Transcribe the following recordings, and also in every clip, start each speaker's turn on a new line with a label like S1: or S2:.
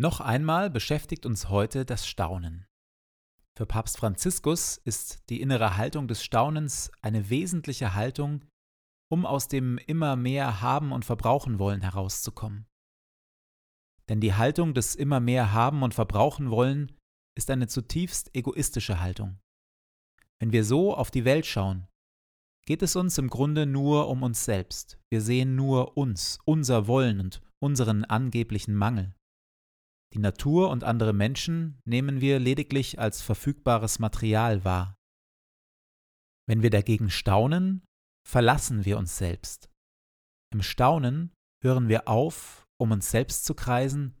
S1: Noch einmal beschäftigt uns heute das Staunen. Für Papst Franziskus ist die innere Haltung des Staunens eine wesentliche Haltung, um aus dem immer mehr haben und verbrauchen wollen herauszukommen. Denn die Haltung des immer mehr haben und verbrauchen wollen ist eine zutiefst egoistische Haltung. Wenn wir so auf die Welt schauen, geht es uns im Grunde nur um uns selbst. Wir sehen nur uns, unser Wollen und unseren angeblichen Mangel. Die Natur und andere Menschen nehmen wir lediglich als verfügbares Material wahr. Wenn wir dagegen staunen, verlassen wir uns selbst. Im Staunen hören wir auf, um uns selbst zu kreisen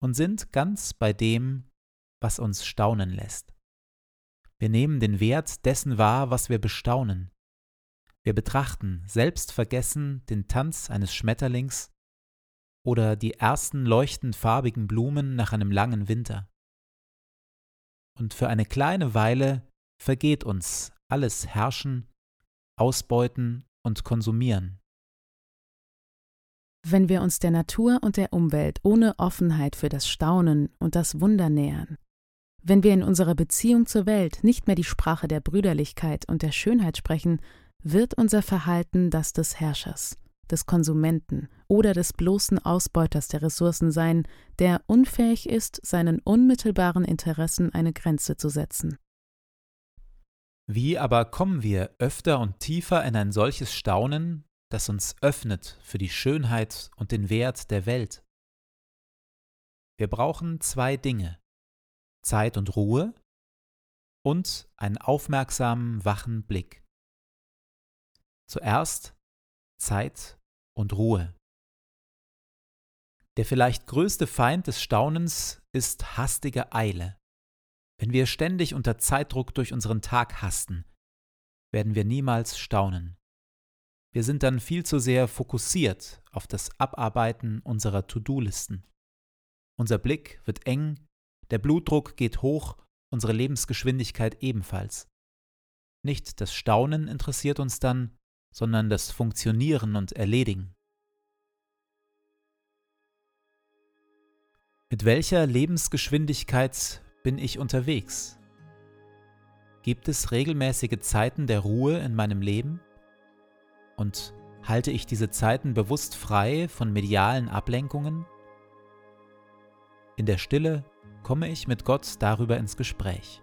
S1: und sind ganz bei dem, was uns staunen lässt. Wir nehmen den Wert dessen wahr, was wir bestaunen. Wir betrachten selbstvergessen den Tanz eines Schmetterlings oder die ersten leuchtend farbigen Blumen nach einem langen Winter. Und für eine kleine Weile vergeht uns alles Herrschen, Ausbeuten und Konsumieren.
S2: Wenn wir uns der Natur und der Umwelt ohne Offenheit für das Staunen und das Wunder nähern, wenn wir in unserer Beziehung zur Welt nicht mehr die Sprache der Brüderlichkeit und der Schönheit sprechen, wird unser Verhalten das des Herrschers des Konsumenten oder des bloßen Ausbeuters der Ressourcen sein, der unfähig ist, seinen unmittelbaren Interessen eine Grenze zu setzen.
S1: Wie aber kommen wir öfter und tiefer in ein solches Staunen, das uns öffnet für die Schönheit und den Wert der Welt? Wir brauchen zwei Dinge Zeit und Ruhe und einen aufmerksamen, wachen Blick. Zuerst Zeit und Ruhe. Der vielleicht größte Feind des Staunens ist hastige Eile. Wenn wir ständig unter Zeitdruck durch unseren Tag hasten, werden wir niemals staunen. Wir sind dann viel zu sehr fokussiert auf das Abarbeiten unserer To-Do-Listen. Unser Blick wird eng, der Blutdruck geht hoch, unsere Lebensgeschwindigkeit ebenfalls. Nicht das Staunen interessiert uns dann, sondern das Funktionieren und Erledigen. Mit welcher Lebensgeschwindigkeit bin ich unterwegs? Gibt es regelmäßige Zeiten der Ruhe in meinem Leben? Und halte ich diese Zeiten bewusst frei von medialen Ablenkungen? In der Stille komme ich mit Gott darüber ins Gespräch.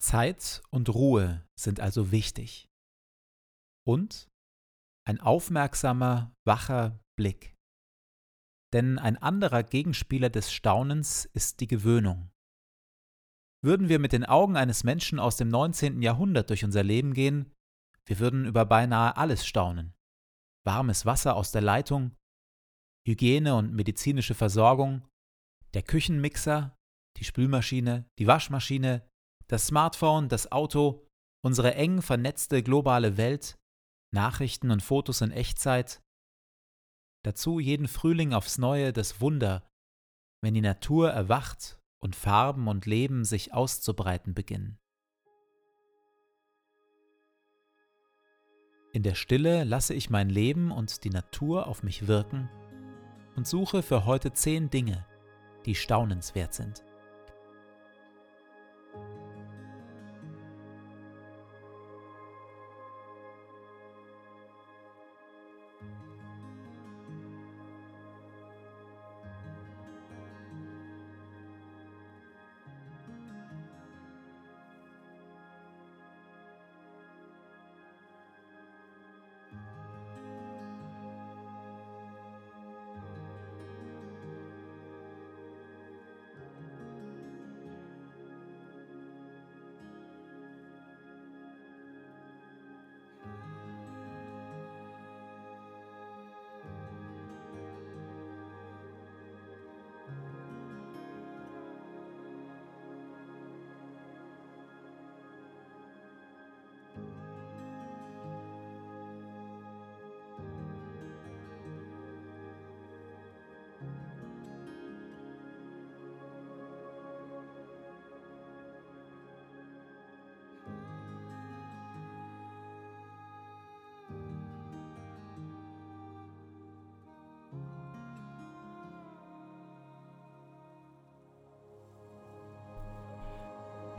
S1: Zeit und Ruhe sind also wichtig. Und ein aufmerksamer, wacher Blick. Denn ein anderer Gegenspieler des Staunens ist die Gewöhnung. Würden wir mit den Augen eines Menschen aus dem 19. Jahrhundert durch unser Leben gehen, wir würden über beinahe alles staunen. Warmes Wasser aus der Leitung, Hygiene und medizinische Versorgung, der Küchenmixer, die Spülmaschine, die Waschmaschine, das Smartphone, das Auto, unsere eng vernetzte globale Welt, Nachrichten und Fotos in Echtzeit. Dazu jeden Frühling aufs neue das Wunder, wenn die Natur erwacht und Farben und Leben sich auszubreiten beginnen. In der Stille lasse ich mein Leben und die Natur auf mich wirken und suche für heute zehn Dinge, die staunenswert sind.